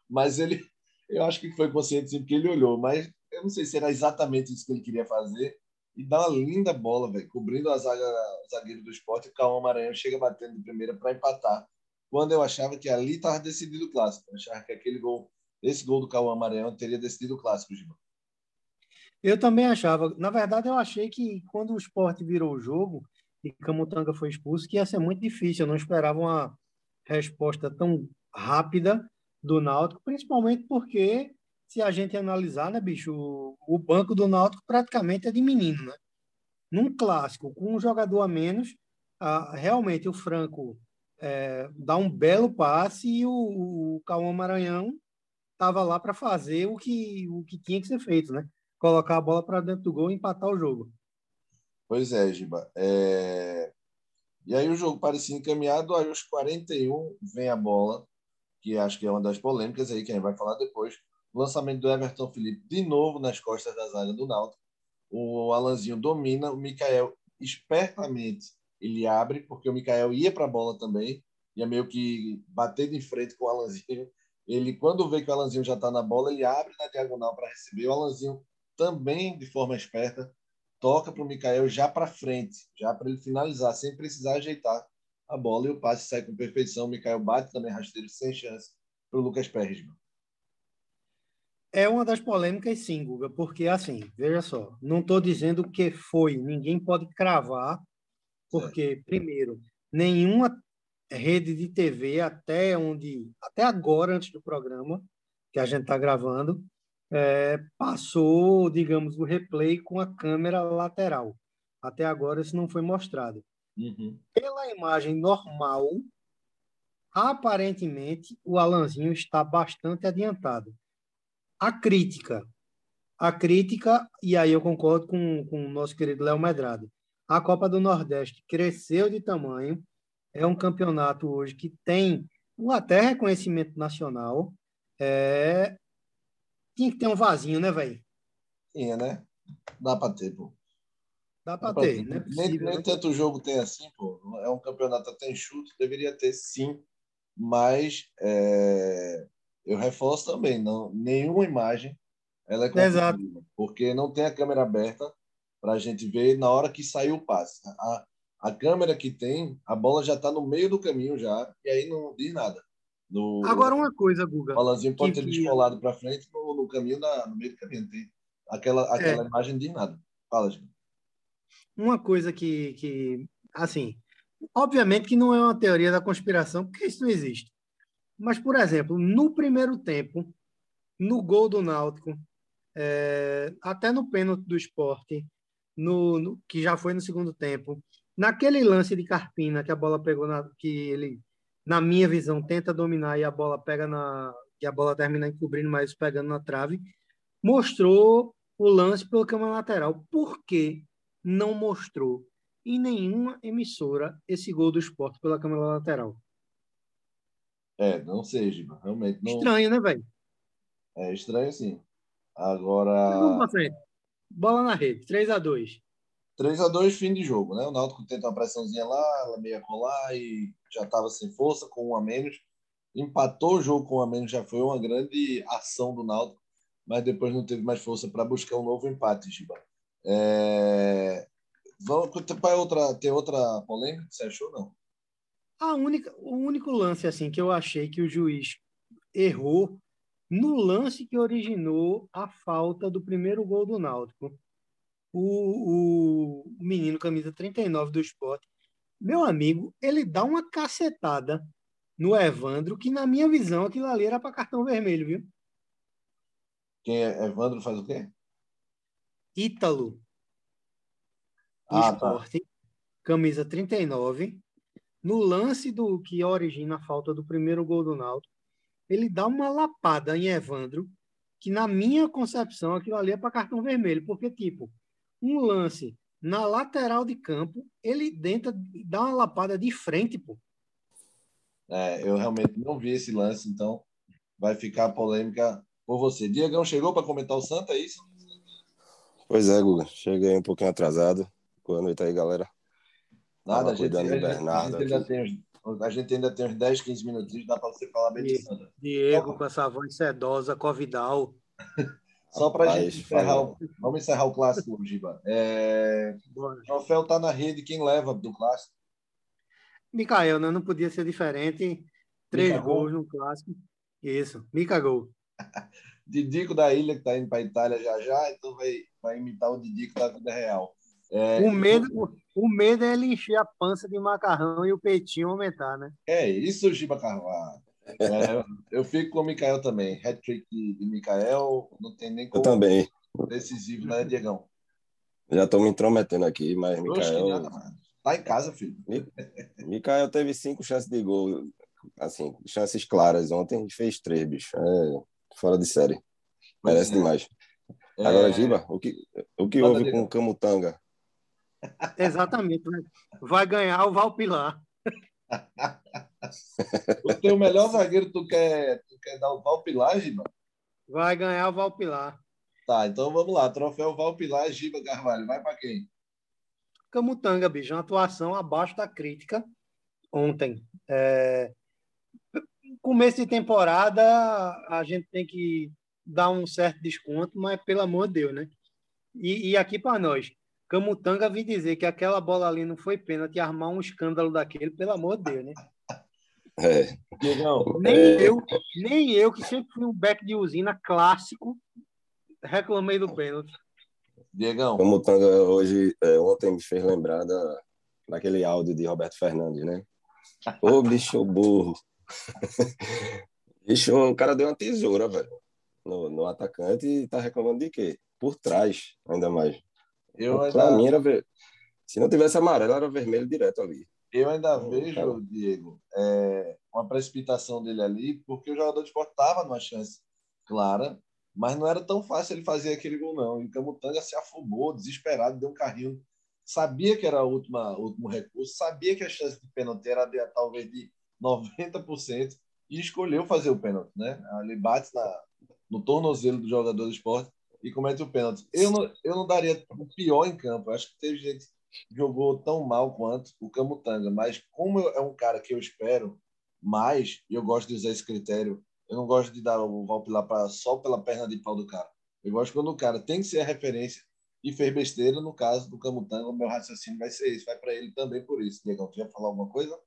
[SPEAKER 1] mas ele, eu acho que foi consciente sim, porque ele olhou, mas eu não sei se era exatamente isso que ele queria fazer. E dá uma linda bola, velho, cobrindo a zaga, o zagueiro do esporte. O Calma Maranhão chega batendo de primeira para empatar. Quando eu achava que ali estava decidido o clássico. Eu achava que aquele gol, esse gol do Cauã Maranhão teria decidido o clássico, Gilmar.
[SPEAKER 2] Eu também achava. Na verdade, eu achei que quando o esporte virou o jogo, e Camutanga foi expulso, que ia ser muito difícil. Eu não esperava uma resposta tão rápida do Náutico, principalmente porque, se a gente analisar, né, bicho, o, o banco do Náutico praticamente é de menino, né? Num clássico, com um jogador a menos, ah, realmente o Franco é, dá um belo passe e o, o Cauã Maranhão estava lá para fazer o que, o que tinha que ser feito, né? Colocar a bola para dentro do gol e empatar o jogo.
[SPEAKER 1] Pois é, Giba. É... E aí o jogo parecia encaminhado, aí aos 41 vem a bola, que acho que é uma das polêmicas aí, que a gente vai falar depois. Lançamento do Everton Felipe de novo nas costas da zaga do Náutico. O Alanzinho domina, o Mikael espertamente ele abre, porque o Mikael ia para a bola também, ia meio que bater de frente com o Alanzinho. Ele, quando vê que o Alanzinho já está na bola, ele abre na diagonal para receber. O Alanzinho também, de forma esperta, toca para o Mikael já para frente, já para ele finalizar, sem precisar ajeitar a bola e o passe sai com perfeição. O Mikael bate também rasteiro sem chance para o Lucas Pérez.
[SPEAKER 2] É uma das polêmicas, sim, Guga, porque assim, veja só, não estou dizendo que foi, ninguém pode cravar, porque, certo. primeiro, nenhuma rede de TV até onde, até agora, antes do programa que a gente está gravando, é, passou, digamos, o replay com a câmera lateral. Até agora isso não foi mostrado.
[SPEAKER 1] Uhum.
[SPEAKER 2] Pela imagem normal, aparentemente o Alanzinho está bastante adiantado. A crítica, a crítica, e aí eu concordo com, com o nosso querido Léo Medrado, a Copa do Nordeste cresceu de tamanho, é um campeonato hoje que tem até reconhecimento nacional, é... tinha que ter um vasinho, né, velho?
[SPEAKER 1] Tinha, né? Dá para ter, pô.
[SPEAKER 2] Dá para ter, ter.
[SPEAKER 1] É nem, nem né? tanto jogo tem assim, pô. É um campeonato até enxuto, deveria ter sim, mas é... eu reforço também, não, nenhuma imagem ela é
[SPEAKER 2] Exato.
[SPEAKER 1] porque não tem a câmera aberta para a gente ver na hora que saiu o passe. A, a câmera que tem, a bola já está no meio do caminho já, e aí não diz nada. No,
[SPEAKER 2] Agora uma coisa, Guga.
[SPEAKER 1] O balanzinho pode que, ter descolado para frente no, no, caminho, da, no meio do caminho. Tem aquela aquela é. imagem de nada. Fala, gente.
[SPEAKER 2] Uma coisa que, que, assim, obviamente que não é uma teoria da conspiração, porque isso não existe. Mas, por exemplo, no primeiro tempo, no gol do Náutico, é, até no pênalti do esporte, no, no, que já foi no segundo tempo, naquele lance de Carpina, que a bola pegou, na, que ele, na minha visão, tenta dominar e a bola pega na. e a bola termina encobrindo, mas pegando na trave, mostrou o lance pelo câmera lateral. Por que não mostrou em nenhuma emissora esse gol do esporte pela câmera lateral?
[SPEAKER 1] É, não seja, realmente não.
[SPEAKER 2] Estranho, né, velho?
[SPEAKER 1] É estranho, sim. Agora. Vamos
[SPEAKER 2] pra frente. Bola na rede, 3 a 2
[SPEAKER 1] 3 a 2 fim de jogo, né? O Náutico tenta uma pressãozinha lá, ela meia colar e já estava sem força, com um a menos. Empatou o jogo com um a menos, já foi uma grande ação do Náutico, mas depois não teve mais força para buscar um novo empate, Giba. É... Vamos, tem outra, tem outra polêmica que você achou, não?
[SPEAKER 2] A única, o único lance assim que eu achei que o juiz errou no lance que originou a falta do primeiro gol do Náutico. O, o menino camisa 39 do esporte, meu amigo, ele dá uma cacetada no Evandro, que na minha visão aquilo ali era para cartão vermelho, viu?
[SPEAKER 1] Quem é Evandro faz o quê?
[SPEAKER 2] Ítalo. Ah, tá. esporte, tá. camisa 39. No lance do que origina a falta do primeiro gol do Náutico, ele dá uma lapada em Evandro, que na minha concepção aquilo ali é para cartão vermelho, porque, tipo, um lance na lateral de campo, ele tenta dar uma lapada de frente, pô.
[SPEAKER 1] É, eu realmente não vi esse lance, então vai ficar polêmica por você. Diegão chegou para comentar o Santa, é isso?
[SPEAKER 3] Pois é, Guga. Cheguei um pouquinho atrasado. Boa noite aí, galera.
[SPEAKER 1] Nada, a gente, a, gente, a, gente ainda tem a gente ainda tem uns 10, 15 minutinhos, dá para você falar bem de Sandra.
[SPEAKER 2] Diego, com essa voz sedosa, Covidal.
[SPEAKER 1] Só para a gente encerrar, o, vamos encerrar o clássico, Giba. É, o troféu está na rede, quem leva do clássico?
[SPEAKER 2] Micael, né? não podia ser diferente. Três Mica gols Gol. no clássico. Isso, Mica Gol.
[SPEAKER 1] Didico da Ilha, que está indo para a Itália já já, então vai, vai imitar o Didico da vida real.
[SPEAKER 2] É, o, medo, o medo é ele encher a pança de macarrão e o peitinho aumentar, né?
[SPEAKER 1] É isso, Giba Carvalho. É, eu fico com o Mikael também. Hat-trick de Mikael, não tem nem
[SPEAKER 3] como. Eu também.
[SPEAKER 1] Decisivo, né, Diegão?
[SPEAKER 3] Já estou me intrometendo aqui, mas Mikael.
[SPEAKER 1] Tá em casa, filho.
[SPEAKER 3] Mikael teve cinco chances de gol, assim, chances claras. Ontem a gente fez três, bicho. É fora de série. Merece é. demais. É... Agora, Giba, o que, o que houve com o Camutanga?
[SPEAKER 2] Exatamente. Né? Vai ganhar o Valpilar.
[SPEAKER 1] o teu melhor zagueiro, tu quer, tu quer dar o Valpilar, Giba?
[SPEAKER 2] Vai ganhar o Valpilar.
[SPEAKER 1] Tá, então vamos lá. Troféu Valpilar, Giba Carvalho. Vai para quem?
[SPEAKER 2] Camutanga, bicho. Uma atuação abaixo da crítica ontem. É... Começo de temporada, a gente tem que dar um certo desconto, mas pelo amor de Deus, né? E, e aqui para nós, Camutanga vi dizer que aquela bola ali não foi pênalti e armar um escândalo daquele, pelo amor de Deus, né?
[SPEAKER 3] É.
[SPEAKER 2] Nem, é. Eu, nem eu, que sempre fui um back de usina clássico, reclamei do pênalti.
[SPEAKER 1] Diegão.
[SPEAKER 3] Camutanga hoje, é, ontem me fez lembrar da, daquele áudio de Roberto Fernandes, né? Ô, bicho burro. bicho, o cara deu uma tesoura, velho, no, no atacante e tá reclamando de quê? Por trás, ainda mais. Eu ainda... Pra mim era ver... Se não tivesse amarelo, era vermelho direto ali.
[SPEAKER 1] Eu ainda vejo, cara. Diego, é, uma precipitação dele ali, porque o jogador de esporte estava numa chance clara, mas não era tão fácil ele fazer aquele gol, não. E o Camutanga se afobou, desesperado, deu um carrinho. Sabia que era o último recurso, sabia que a chance de pênalti era de, talvez de 90%, e escolheu fazer o pênalti. Né? Ele bate na, no tornozelo do jogador do esporte e comete o pênalti. Eu não, eu não daria o pior em campo. Eu acho que teve gente que jogou tão mal quanto o Camutanga, mas como é um cara que eu espero mais, e eu gosto de usar esse critério, eu não gosto de dar o Valpilar para só pela perna de pau do cara. Eu gosto quando o cara tem que ser a referência e fez besteira. No caso do Camutanga, o meu raciocínio vai ser esse. Vai para ele também por isso. Diego, tu ia falar alguma coisa?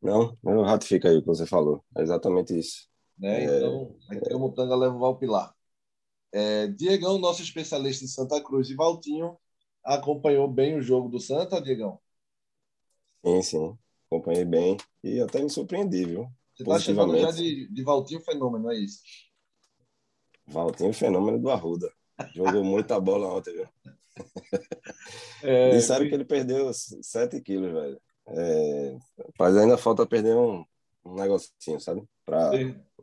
[SPEAKER 3] Não, eu ratifico aí o que você falou. É exatamente isso.
[SPEAKER 1] Né? É... Então, o Camutanga leva o Valpilar. É, Diegão, nosso especialista em Santa Cruz, e Valtinho acompanhou bem o jogo do Santa, Diegão?
[SPEAKER 3] Sim, sim. Acompanhei bem e até me surpreendi, viu?
[SPEAKER 1] Você está chamando já de, de Valtinho Fenômeno, é isso?
[SPEAKER 3] Valtinho Fenômeno do Arruda. Jogou muita bola ontem, viu? É, Disseram que ele perdeu 7 quilos, velho. É, mas ainda falta perder um, um negocinho, sabe? Para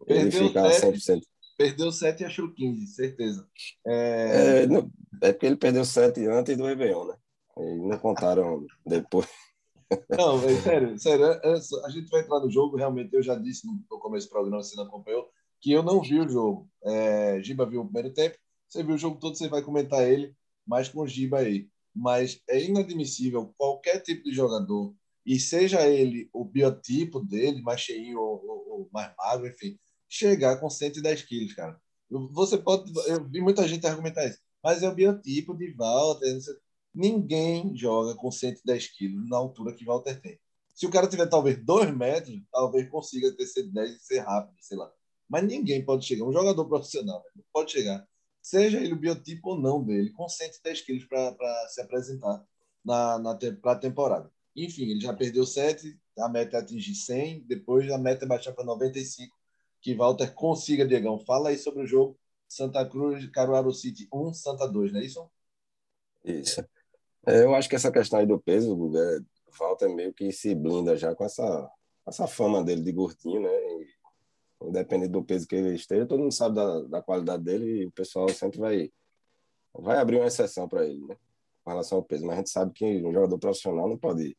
[SPEAKER 3] ele ficar 7, 100%.
[SPEAKER 1] Perdeu 7 e achou 15, certeza.
[SPEAKER 3] É... É, não, é porque ele perdeu 7 antes do Réveillon, né? E não contaram depois.
[SPEAKER 1] Não, é sério, sério. É, é, a gente vai entrar no jogo, realmente, eu já disse no começo do programa, você não acompanhou, que eu não vi o jogo. É, Giba viu o primeiro tempo, você viu o jogo todo, você vai comentar ele, mas com o Giba aí. Mas é inadmissível qualquer tipo de jogador, e seja ele o biotipo dele, mais cheinho ou, ou, ou mais magro, enfim, chegar com 110 quilos, cara. Você pode. Eu vi muita gente argumentar isso, mas é o biotipo de Walter. Ninguém joga com 110 quilos na altura que Walter tem. Se o cara tiver talvez 2 metros, talvez consiga ter 110 e ser rápido, sei lá. Mas ninguém pode chegar. Um jogador profissional não pode chegar, seja ele o biotipo ou não dele, com 110 quilos para se apresentar na, na, para a temporada. Enfim, ele já perdeu 7, a meta é atingir 100, depois a meta é baixar para 95, que Walter consiga, Diegão. Fala aí sobre o jogo Santa Cruz, Caruaru City 1, Santa 2, não é isso?
[SPEAKER 3] Isso. É, eu acho que essa questão aí do peso, é, Walter meio que se blinda já com essa, essa fama dele de gordinho, né? E, independente do peso que ele esteja, todo mundo sabe da, da qualidade dele e o pessoal sempre vai, vai abrir uma exceção para ele, né? Com relação ao peso. Mas a gente sabe que um jogador profissional não pode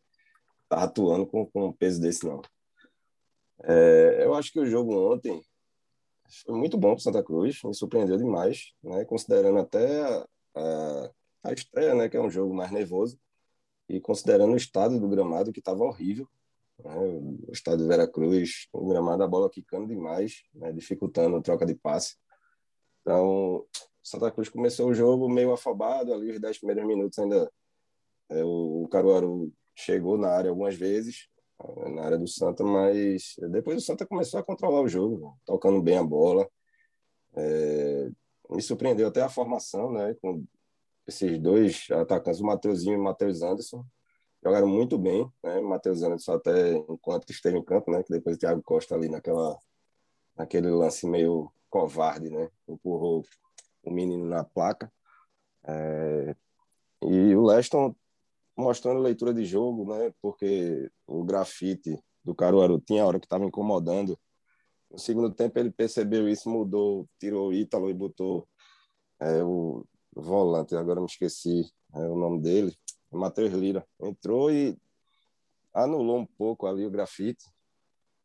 [SPEAKER 3] estar tá atuando com, com um peso desse, não. É, eu acho que o jogo ontem foi muito bom para Santa Cruz, me surpreendeu demais, né? Considerando até a, a a estreia, né, que é um jogo mais nervoso, e considerando o estado do gramado, que estava horrível, né, o estado de Veracruz, o gramado, a bola quicando demais, né, dificultando a troca de passe. Então, Santa Cruz começou o jogo meio afobado, ali os 10 primeiros minutos ainda é, o Caruaru chegou na área algumas vezes, na área do Santa, mas depois o Santa começou a controlar o jogo, tocando bem a bola. É, me surpreendeu até a formação, né, com esses dois atacantes, o Mateuzinho e o Matheus Anderson, jogaram muito bem, né? O Matheus Anderson até enquanto esteve em campo, né? Que depois o Thiago Costa ali naquela naquele lance meio covarde, né? Empurrou o menino na placa. É... E o Leston mostrando leitura de jogo, né? Porque o grafite do Caruaru tinha hora que estava incomodando. No segundo tempo ele percebeu isso, mudou, tirou o Ítalo e botou é, o volante, agora me esqueci é, o nome dele, Matheus Lira, entrou e anulou um pouco ali o grafite,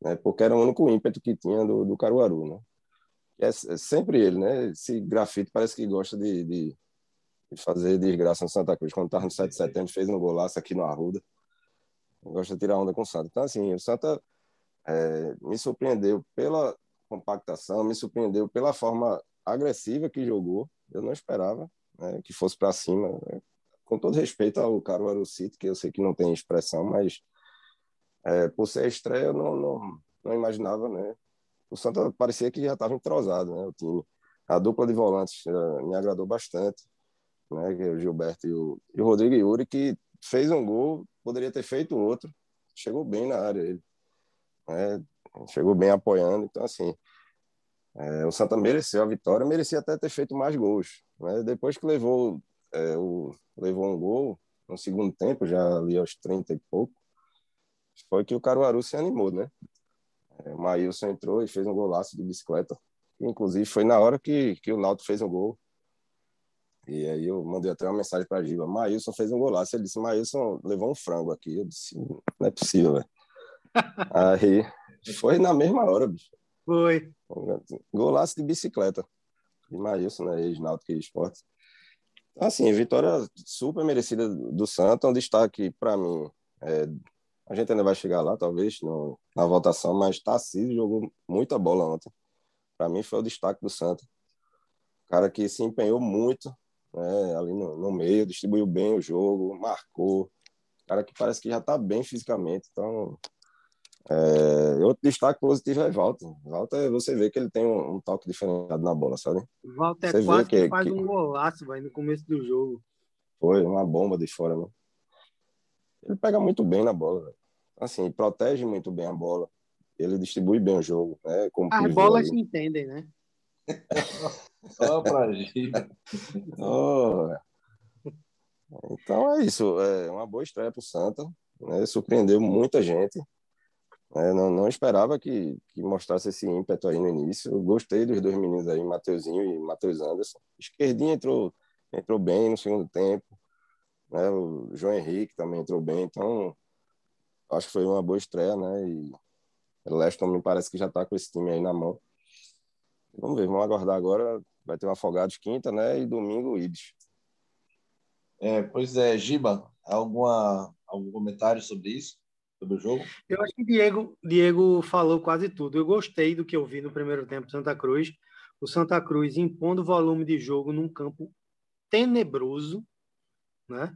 [SPEAKER 3] né, porque era o único ímpeto que tinha do, do Caruaru, né? É, é, sempre ele, né? Esse grafite parece que gosta de, de, de fazer desgraça no Santa Cruz. Quando estava no 7 de setembro, fez um golaço aqui no Arruda. Gosta de tirar onda com o Santa. Então, assim, o Santa é, me surpreendeu pela compactação, me surpreendeu pela forma agressiva que jogou. Eu não esperava né, que fosse para cima. Né? Com todo respeito ao Caruaru City, que eu sei que não tem expressão, mas é, por ser estreia, eu não, não, não imaginava. Né? O Santa parecia que já estava entrosado, né, o time. A dupla de volantes uh, me agradou bastante, né, que é o Gilberto e o, e o Rodrigo Yuri, que fez um gol, poderia ter feito outro, chegou bem na área. Ele, né? Chegou bem apoiando. Então, assim, é, o Santa mereceu a vitória, merecia até ter feito mais gols. Né? Depois que levou, é, o, levou um gol no segundo tempo, já ali aos 30 e pouco, foi que o Caruaru se animou, né? É, o Maílson entrou e fez um golaço de bicicleta. Inclusive, foi na hora que, que o Náutico fez um gol. E aí eu mandei até uma mensagem para a Giba. Maílson fez um golaço. Ele disse, Maílson levou um frango aqui. Eu disse, não é possível, velho. aí foi na mesma hora, bicho.
[SPEAKER 2] Foi.
[SPEAKER 3] Golaço de bicicleta. De Maílson, né? Ex-Náutico e Esporte. Então, assim, vitória super merecida do Santa. Um destaque para mim é, a gente ainda vai chegar lá, talvez, no, na votação, mas Tarcísio jogou muita bola ontem. Para mim, foi o destaque do Santa. Cara que se empenhou muito né, ali no, no, meio, distribuiu bem o jogo, marcou. Cara que parece que já está bem fisicamente. Então, é, outro destaque positivo é Walter. Walter, você vê que ele tem um, um toque diferenciado na bola, sabe?
[SPEAKER 2] Walter você quase que, faz que... um golaço vai, no começo do jogo.
[SPEAKER 3] Foi uma bomba de fora, né? Ele pega muito bem na bola, véio. assim, protege muito bem a bola. Ele distribui bem o jogo, né?
[SPEAKER 2] Como As bolas se entendem, né?
[SPEAKER 1] Só pra gente. Oh,
[SPEAKER 3] então é isso, é uma boa estreia para o Santa, né? surpreendeu muita gente. Né? Não, não esperava que, que mostrasse esse ímpeto aí no início. Eu gostei dos dois meninos aí, Mateuzinho e Matheus Anderson. Esquerdinho entrou, entrou bem no segundo tempo. Né? O João Henrique também entrou bem, então acho que foi uma boa estreia, né? E o Leston me parece que já está com esse time aí na mão. Vamos ver, vamos aguardar agora. Vai ter um Afogados quinta, né? E domingo o Ibis.
[SPEAKER 1] É, pois é, Giba, alguma, algum comentário sobre isso? Sobre o jogo?
[SPEAKER 2] Eu acho que Diego, Diego falou quase tudo. Eu gostei do que eu vi no primeiro tempo do Santa Cruz. O Santa Cruz impondo volume de jogo num campo tenebroso, né?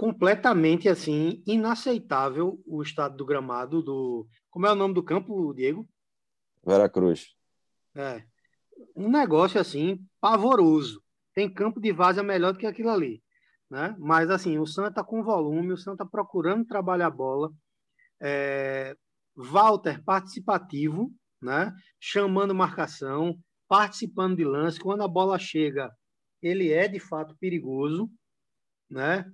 [SPEAKER 2] completamente assim inaceitável o estado do gramado do como é o nome do campo Diego
[SPEAKER 3] Veracruz
[SPEAKER 2] é um negócio assim pavoroso. Tem campo de várzea melhor do que aquilo ali né? Mas assim o Santa tá com volume o Santa tá procurando trabalhar a bola. É... Walter participativo né? Chamando marcação participando de lance. Quando a bola chega ele é de fato perigoso né?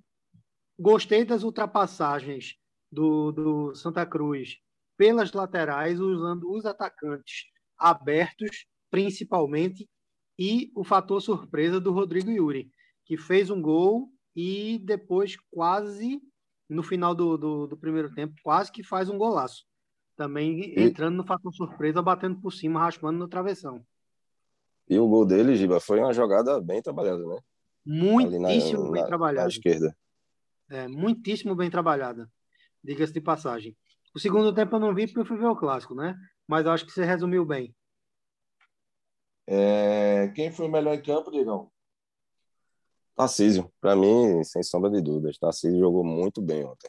[SPEAKER 2] Gostei das ultrapassagens do, do Santa Cruz pelas laterais, usando os atacantes abertos, principalmente, e o fator surpresa do Rodrigo Yuri, que fez um gol e depois quase, no final do, do, do primeiro tempo, quase que faz um golaço. Também entrando no fator surpresa, batendo por cima, raspando no travessão.
[SPEAKER 3] E o gol dele, Giba, foi uma jogada bem trabalhada, né?
[SPEAKER 2] Muitíssimo na, bem
[SPEAKER 3] na,
[SPEAKER 2] trabalhada.
[SPEAKER 3] Na esquerda.
[SPEAKER 2] É, muitíssimo bem trabalhada, diga-se de passagem. O segundo tempo eu não vi porque eu fui ver o clássico, né? Mas eu acho que você resumiu bem.
[SPEAKER 1] É... Quem foi o melhor em campo, Digão?
[SPEAKER 3] Tarcísio, para mim, sem sombra de dúvidas. Tarcísio jogou muito bem ontem.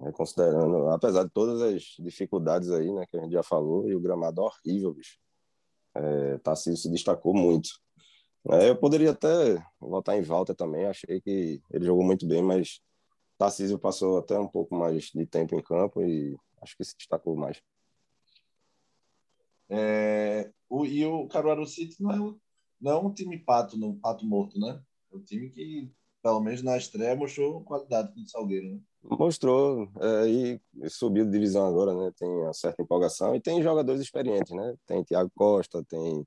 [SPEAKER 3] É, considerando, apesar de todas as dificuldades aí, né, que a gente já falou, e o gramado horrível, bicho. É, Tarcísio se destacou muito. É, eu poderia até votar em Walter também, achei que ele jogou muito bem, mas Tarcísio passou até um pouco mais de tempo em campo e acho que se destacou mais.
[SPEAKER 1] É, o, e o Caruaru City não é, não é um time pato, no pato morto, né? É um time que, pelo menos na estreia, mostrou qualidade com o Salgueiro, né?
[SPEAKER 3] Mostrou, é, e subiu de divisão agora, né? Tem uma certa empolgação e tem jogadores experientes, né? Tem Thiago Costa, tem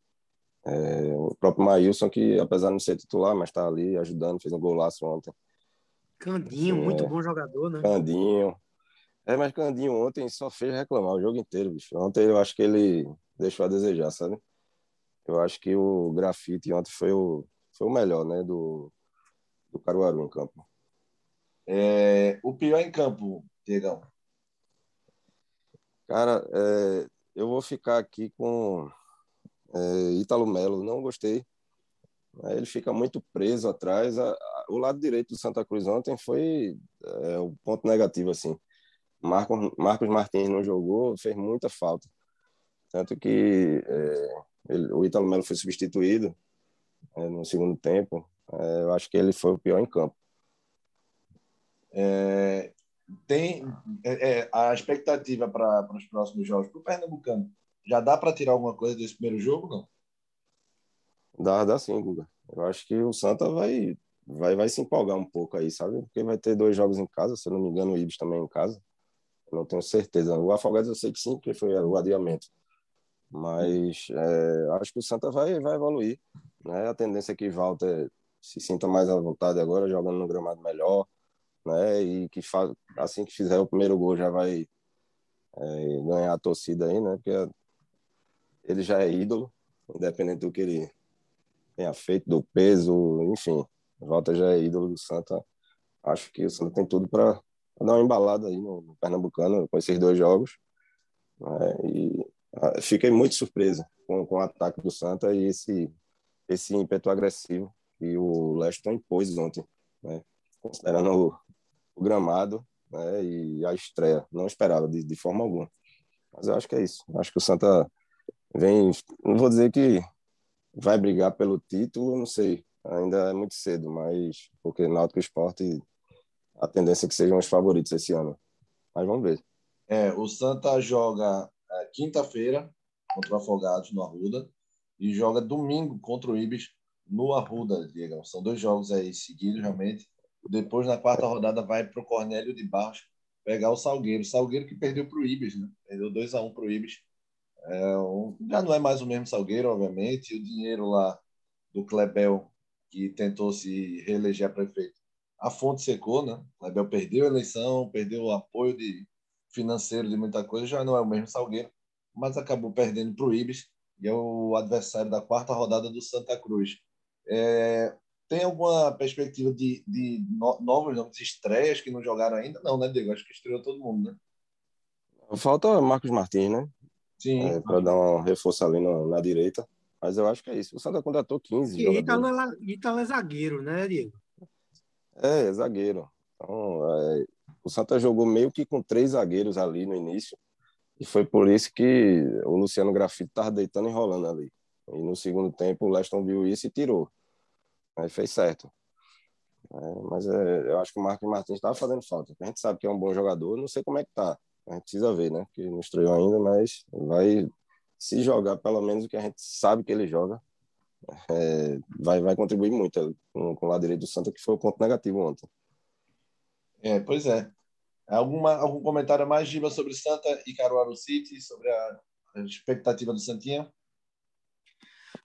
[SPEAKER 3] é, o próprio Maílson, que apesar de não ser titular, mas está ali ajudando, fez um golaço ontem.
[SPEAKER 2] Candinho, assim, muito é, bom jogador, né?
[SPEAKER 3] Candinho. É, mas Candinho ontem só fez reclamar o jogo inteiro, bicho. Ontem eu acho que ele deixou a desejar, sabe? Eu acho que o grafite ontem foi o, foi o melhor, né, do, do Caruaru em campo.
[SPEAKER 1] É, o pior em campo, Diegão?
[SPEAKER 3] Cara, é, eu vou ficar aqui com é, Ítalo Melo, não gostei. Ele fica muito preso atrás. O lado direito do Santa Cruz ontem foi é, o ponto negativo, assim. Marcos, Marcos Martins não jogou, fez muita falta. Tanto que é, ele, o Ítalo Melo foi substituído é, no segundo tempo. É, eu acho que ele foi o pior em campo.
[SPEAKER 1] É, tem é, é, a expectativa para os próximos jogos para o Pernambucano. Já dá para tirar alguma coisa desse primeiro jogo, não?
[SPEAKER 3] Dá, dá sim, Guga. Eu acho que o Santa vai, vai, vai se empolgar um pouco aí, sabe? Porque vai ter dois jogos em casa, se eu não me engano, o Ibis também em casa. Eu não tenho certeza. O Afogados eu sei que sim, porque foi o adiamento. Mas é, acho que o Santa vai, vai evoluir. Né? A tendência é que Walter se sinta mais à vontade agora, jogando no gramado melhor, né? E que assim que fizer o primeiro gol já vai é, ganhar a torcida aí, né? Porque ele já é ídolo, independente do que ele tenha feito, do peso, enfim. Walter já é ídolo do Santa. Acho que o Santa tem tudo para dar uma embalada aí no, no Pernambucano com esses dois jogos. Né? E fiquei muito surpreso com, com o ataque do Santa e esse, esse ímpeto agressivo que o Leston impôs ontem, né? considerando o, o gramado né? e a estreia. Não esperava de, de forma alguma. Mas eu acho que é isso. Acho que o Santa vem, não vou dizer que vai brigar pelo título, não sei, ainda é muito cedo, mas porque Náutico Esporte a tendência é que sejam os favoritos esse ano. Mas vamos ver.
[SPEAKER 1] É, o Santa joga é, quinta-feira contra o Afogados no Arruda e joga domingo contra o Ibis no Arruda, Diego. São dois jogos aí seguidos, realmente. Depois, na quarta rodada, vai para o Cornélio de Barros pegar o Salgueiro. Salgueiro que perdeu para o Ibis, né? Perdeu 2 a 1 um para o Ibis. É, já não é mais o mesmo Salgueiro, obviamente. O dinheiro lá do Klebel, que tentou se reeleger a prefeito, a fonte secou, né? O Klebel perdeu a eleição, perdeu o apoio de financeiro de muita coisa, já não é o mesmo Salgueiro, mas acabou perdendo para o Ibis, e é o adversário da quarta rodada do Santa Cruz. É, tem alguma perspectiva de, de no, novos nomes, estreias que não jogaram ainda? Não, né, Diego? Acho que estreou todo mundo, né?
[SPEAKER 3] Falta Marcos Martins, né?
[SPEAKER 1] Sim.
[SPEAKER 3] É, para dar um reforço ali na, na, direita. Mas eu acho que é isso. O Santa contratou 15
[SPEAKER 2] e Ítalo é, Ítalo é zagueiro, né, Diego?
[SPEAKER 3] É, é zagueiro. Então, é, o Santa jogou meio que com três zagueiros ali no início. E foi por isso que o Luciano Grafito estava deitando e rolando ali. E no segundo tempo o Leston viu isso e tirou. Aí fez certo. É, mas é, eu acho que o Marcos Martins estava fazendo falta. A gente sabe que é um bom jogador, não sei como é que tá. A gente precisa ver, né? Que não estreou ainda, mas vai se jogar pelo menos o que a gente sabe que ele joga. É, vai, vai contribuir muito com, com o lado direito do Santa, que foi o ponto negativo ontem.
[SPEAKER 1] É, pois é. Alguma, algum comentário mais, Giba, sobre Santa e Caruaru City, sobre a, a expectativa do Santinha?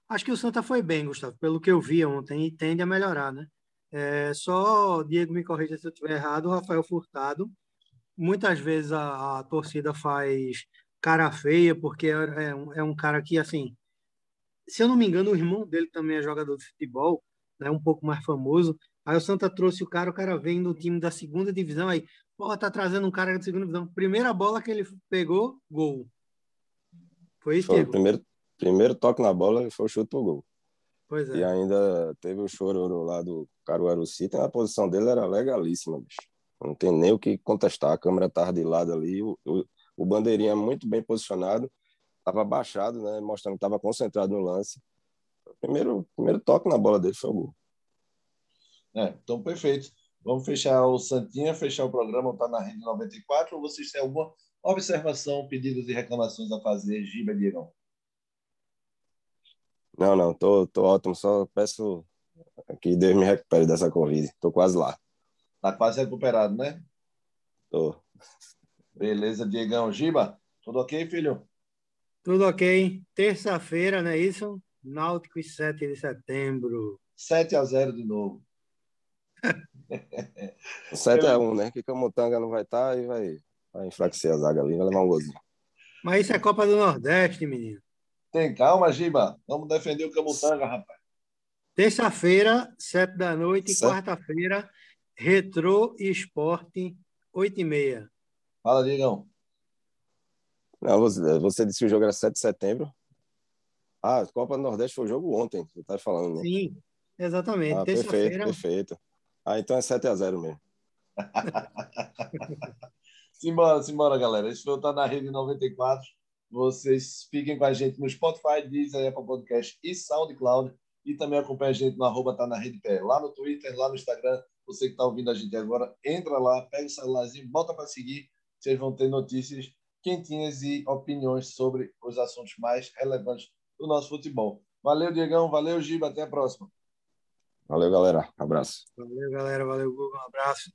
[SPEAKER 2] Acho que o Santa foi bem, Gustavo, pelo que eu vi ontem, e tende a melhorar, né? É, só, Diego me corrija se eu estiver errado, o Rafael Furtado. Muitas vezes a, a torcida faz cara feia, porque é, é, um, é um cara que, assim, se eu não me engano, o irmão dele também é jogador de futebol, né, um pouco mais famoso. Aí o Santa trouxe o cara, o cara vem do time da segunda divisão, aí, porra, tá trazendo um cara da segunda divisão. Primeira bola que ele pegou, gol. Foi isso,
[SPEAKER 3] Foi o primeiro, primeiro toque na bola foi o chute pro gol.
[SPEAKER 2] Pois é.
[SPEAKER 3] E ainda teve o chororo lá do Caruaru City, a posição dele era legalíssima, bicho. Não tem nem o que contestar. A câmera estava de lado ali, o, o, o bandeirinha muito bem posicionado, estava baixado, né, mostrando que estava concentrado no lance. O primeiro, primeiro toque na bola dele foi o gol.
[SPEAKER 1] É, então, perfeito. Vamos fechar o Santinha, fechar o programa, está na rede 94. Ou vocês têm alguma observação, pedidos e reclamações a fazer, Giba Diegão?
[SPEAKER 3] Não, não, tô, tô ótimo. Só peço que Deus me recupere dessa Covid. Tô quase lá.
[SPEAKER 1] Tá quase recuperado, né?
[SPEAKER 3] Tô.
[SPEAKER 1] Beleza, Diegão. Giba, tudo ok, filho?
[SPEAKER 2] Tudo ok. Terça-feira, não é isso? Náutico e 7 de setembro.
[SPEAKER 1] 7 a 0 de novo.
[SPEAKER 3] 7 a 1, né? Que Camutanga não vai estar tá e vai, vai enfraquecer a zaga ali, vai levar um golzinho.
[SPEAKER 2] Mas isso é Copa do Nordeste, menino.
[SPEAKER 1] Tem calma, Giba. Vamos defender o Camutanga, rapaz.
[SPEAKER 2] Terça-feira, sete da noite, quarta-feira, Retrô e Esporte, oito e meia.
[SPEAKER 1] Fala, Digão.
[SPEAKER 3] Não, você, você disse que o jogo era 7 de setembro. Ah, Copa do Nordeste foi o jogo ontem, você está falando. Né?
[SPEAKER 2] Sim, exatamente.
[SPEAKER 3] Ah, perfeito, perfeito. Ah, então é 7 a 0 mesmo.
[SPEAKER 1] simbora, simbora, galera. Esse o Tá na Rede 94. Vocês fiquem com a gente no Spotify, Deezer, Apple Podcast e SoundCloud. E também acompanha a gente no arroba Tá na Rede Pé, lá no Twitter, lá no Instagram, Você que está ouvindo a gente agora, entra lá, pega o celularzinho, bota para seguir. Vocês vão ter notícias quentinhas e opiniões sobre os assuntos mais relevantes do nosso futebol. Valeu, Diegão. Valeu, Giba. Até a próxima.
[SPEAKER 3] Valeu, galera. Abraço.
[SPEAKER 2] Valeu, galera. Valeu, Google. Um abraço.